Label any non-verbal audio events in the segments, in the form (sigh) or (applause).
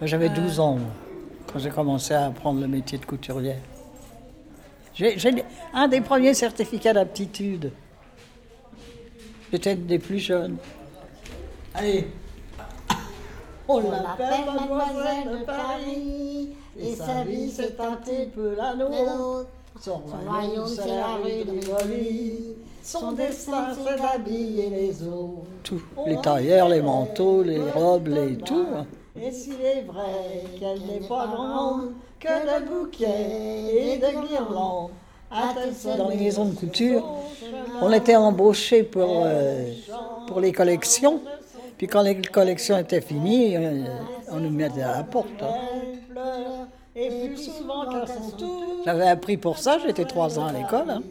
Ben, J'avais 12 ans moi, quand j'ai commencé à apprendre le métier de couturière. J'ai un des premiers certificats d'aptitude. J'étais des plus jeunes. Allez. On l'appelle mademoiselle de Paris, et sa vie c'est un petit peu la nôtre. Son royaume c'est la rue de Rivoli, son destin c'est d'habiller les autres. Tout, les tailleurs, les manteaux, les robes, les tout. hein. Et s'il est vrai qu'elle n'est pas grande, que de bouquets et de guirlandes, dans les maisons de couture, on était embauchés pour, euh, pour les collections. Puis quand les collections étaient finies, euh, on nous mettait à la porte. hein. J'avais appris pour ça, j'étais trois ans à l'école. hein.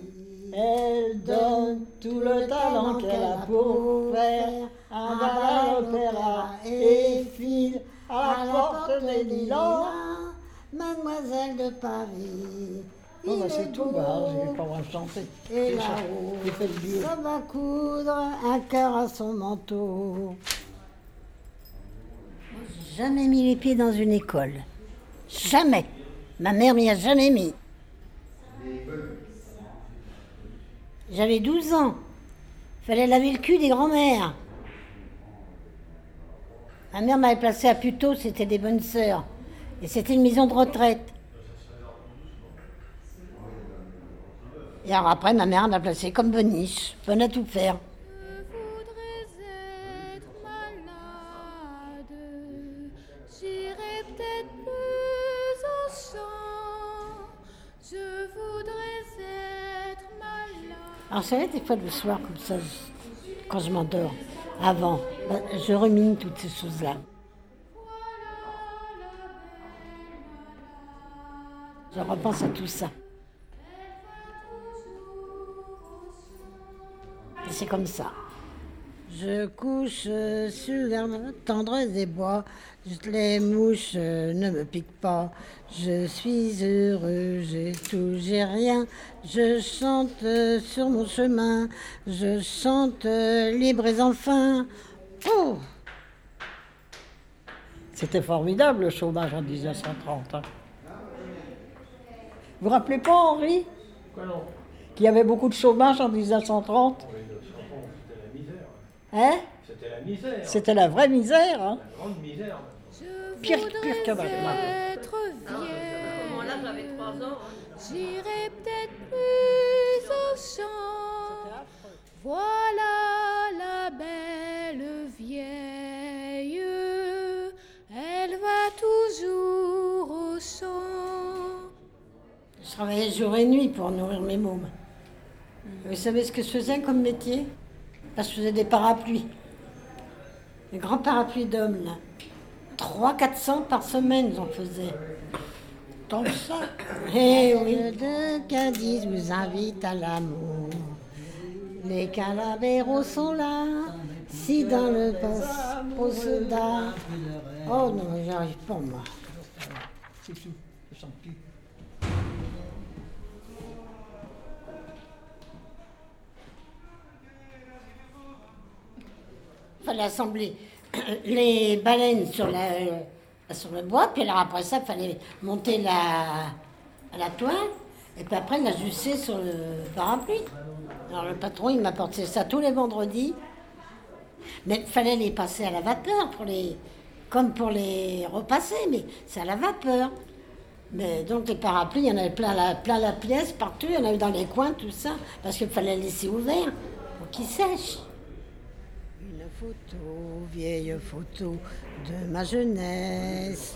Elle donne tout le talent qu'elle a pour faire un bal l'opéra et file à la porte des lilas. Mademoiselle de Paris. Bon, bah, c'est tout, bah, j'ai pas le droit de chanter. Et là-haut, ça va coudre un cœur à son manteau. Jamais mis les pieds dans une école. Jamais. Ma mère m'y a jamais mis. J'avais 12 ans. Fallait laver le cul des grands-mères. Ma mère m'avait placé à Puteaux, c'était des bonnes sœurs. Et c'était une maison de retraite. Et alors après, ma mère m'a placée comme boniche, bonne à tout faire. Champ. Je voudrais être. Alors des fois le soir, comme ça, quand je m'endors, avant, ben, je rumine toutes ces choses-là. Je repense à tout ça. C'est comme ça. Je couche euh, sur l'herbe tendre des bois. Les mouches euh, ne me piquent pas. Je suis heureux, j'ai tout, j'ai rien. Je chante euh, sur mon chemin. Je chante libre et enfin. Oh C'était formidable le chômage en 1930. hein. Vous vous rappelez pas, Henri? Qu'il y avait beaucoup de chômage en 1930 Hein C'était la misère, C'était la vraie misère. Hein la grande misère. Je Pire- pire être. Là, j'avais trois ans. J'irai peut-être plus au champ. Voilà la belle vieille. Elle va toujours au champ. Je travaillais jour et nuit pour nourrir mes mômes. Vous savez ce que je faisais comme métier? Parce que je faisais des parapluies. Des grands parapluies d'hommes, là. 300-400 par semaine, j'en faisais. Tant que ça. (coughs) Eh oui. De Cadiz vous invite à l'amour. Les calaveros sont là. Si dans le soda. Oh non, j'arrive pas, moi. C'est tout. Je sens plus. Fallait assembler (clears throat) les baleines sur, la, sur le bois, puis alors après ça, il fallait monter la, la toile, et puis après l'ajuster sur le parapluie. Alors le patron, il m'apportait ça tous les vendredis, mais il fallait les passer à la vapeur, pour les, comme pour les repasser, mais c'est à la vapeur. Mais donc les parapluies, il y en avait plein la, plein la pièce, partout, il y en avait dans les coins, tout ça, parce qu'il fallait laisser ouvert pour qu'ils sèchent. Une photo, vieille photo de ma jeunesse.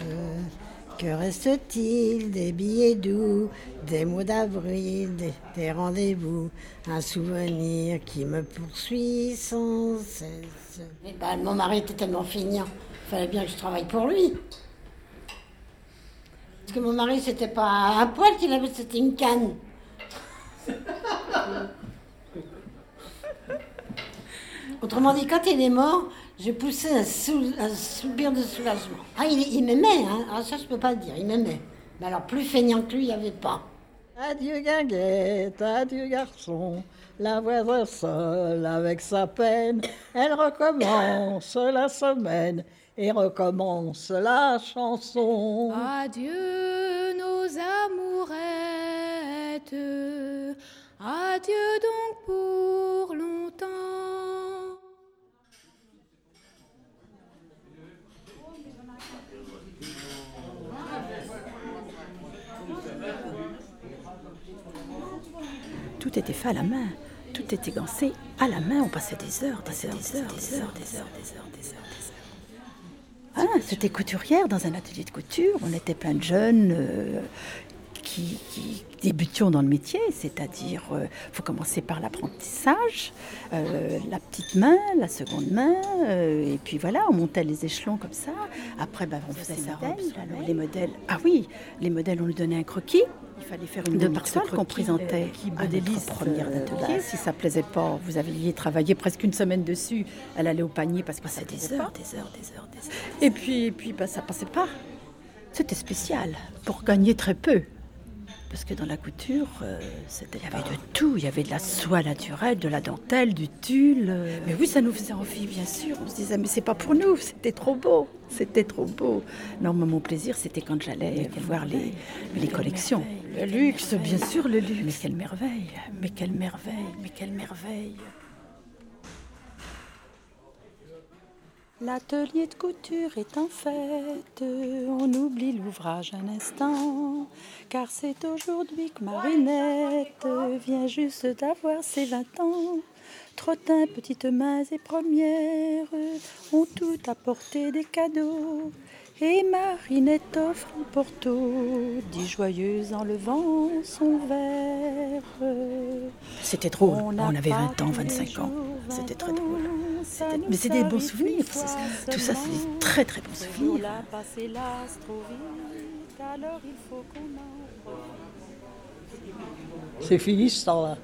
Que reste-t-il des billets doux, des mots d'avril, des, rendez-vous, un souvenir qui me poursuit sans cesse. Et ben, mon mari était tellement feignant, il fallait bien que je travaille pour lui. Parce que mon mari, c'était pas un poil qu'il avait, c'était une canne. Autrement dit, quand il est mort, j'ai poussé un, sou- un soupir de soulagement. Ah, il, il m'aimait, hein. Ah, ça, je peux pas le dire, il m'aimait. Mais alors, plus feignant que lui, il n'y avait pas. Adieu guinguette, adieu garçon, la voisine seule avec sa peine, elle recommence la semaine et recommence la chanson. Adieu Tout était fait à la main. Tout était gancé à la main. On passait des heures, des heures, des heures, des heures, des heures, des heures, des. Ah, c'était couturière dans un atelier de couture. On était plein de jeunes euh, qui, qui débutions dans le métier, c'est-à-dire il faut commencer par l'apprentissage, euh, la petite main, la seconde main, euh, et puis voilà, on montait les échelons comme ça. Après, ben, on faisait sa robe, les modèles. Ah oui, les modèles, on lui donnait un croquis. Il fallait faire une de par qu'on présentait qui à notre première atelier. si ça plaisait pas, vous aviez travaillé presque une semaine dessus. Elle allait au panier parce que ça des heures, des heures, des heures, des heures. Et puis, et puis, ben, ça passait pas. C'était spécial pour gagner très peu. Parce que dans la couture, euh, il y avait de tout. Il y avait de la soie naturelle, de la dentelle, du tulle. euh. Mais oui, ça nous faisait envie, bien sûr. On se disait, mais c'est pas pour nous, c'était trop beau. C'était trop beau. Non, mais mon plaisir, c'était quand j'allais voir les, les collections. Le luxe, bien sûr, le luxe. Mais quelle merveille, mais quelle merveille, mais quelle merveille. L'atelier de couture est en fête, on oublie l'ouvrage un instant, car c'est aujourd'hui que Marinette vient juste d'avoir ses 20 ans. Trottin, petites mains et premières ont tout apporté des cadeaux. Et Marinette offre un porto, dit joyeuse en levant son verre. C'était drôle, on, avait 20 ans, 25 ans. C'était très drôle. Mais c'était des bons souvenirs. Tout ça, c'est des très très bons souvenirs. C'est fini ce temps-là.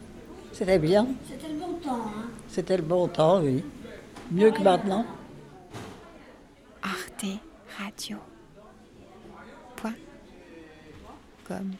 C'était bien. C'était le bon temps. Hein. C'était le bon temps, oui. Mieux que maintenant. 跟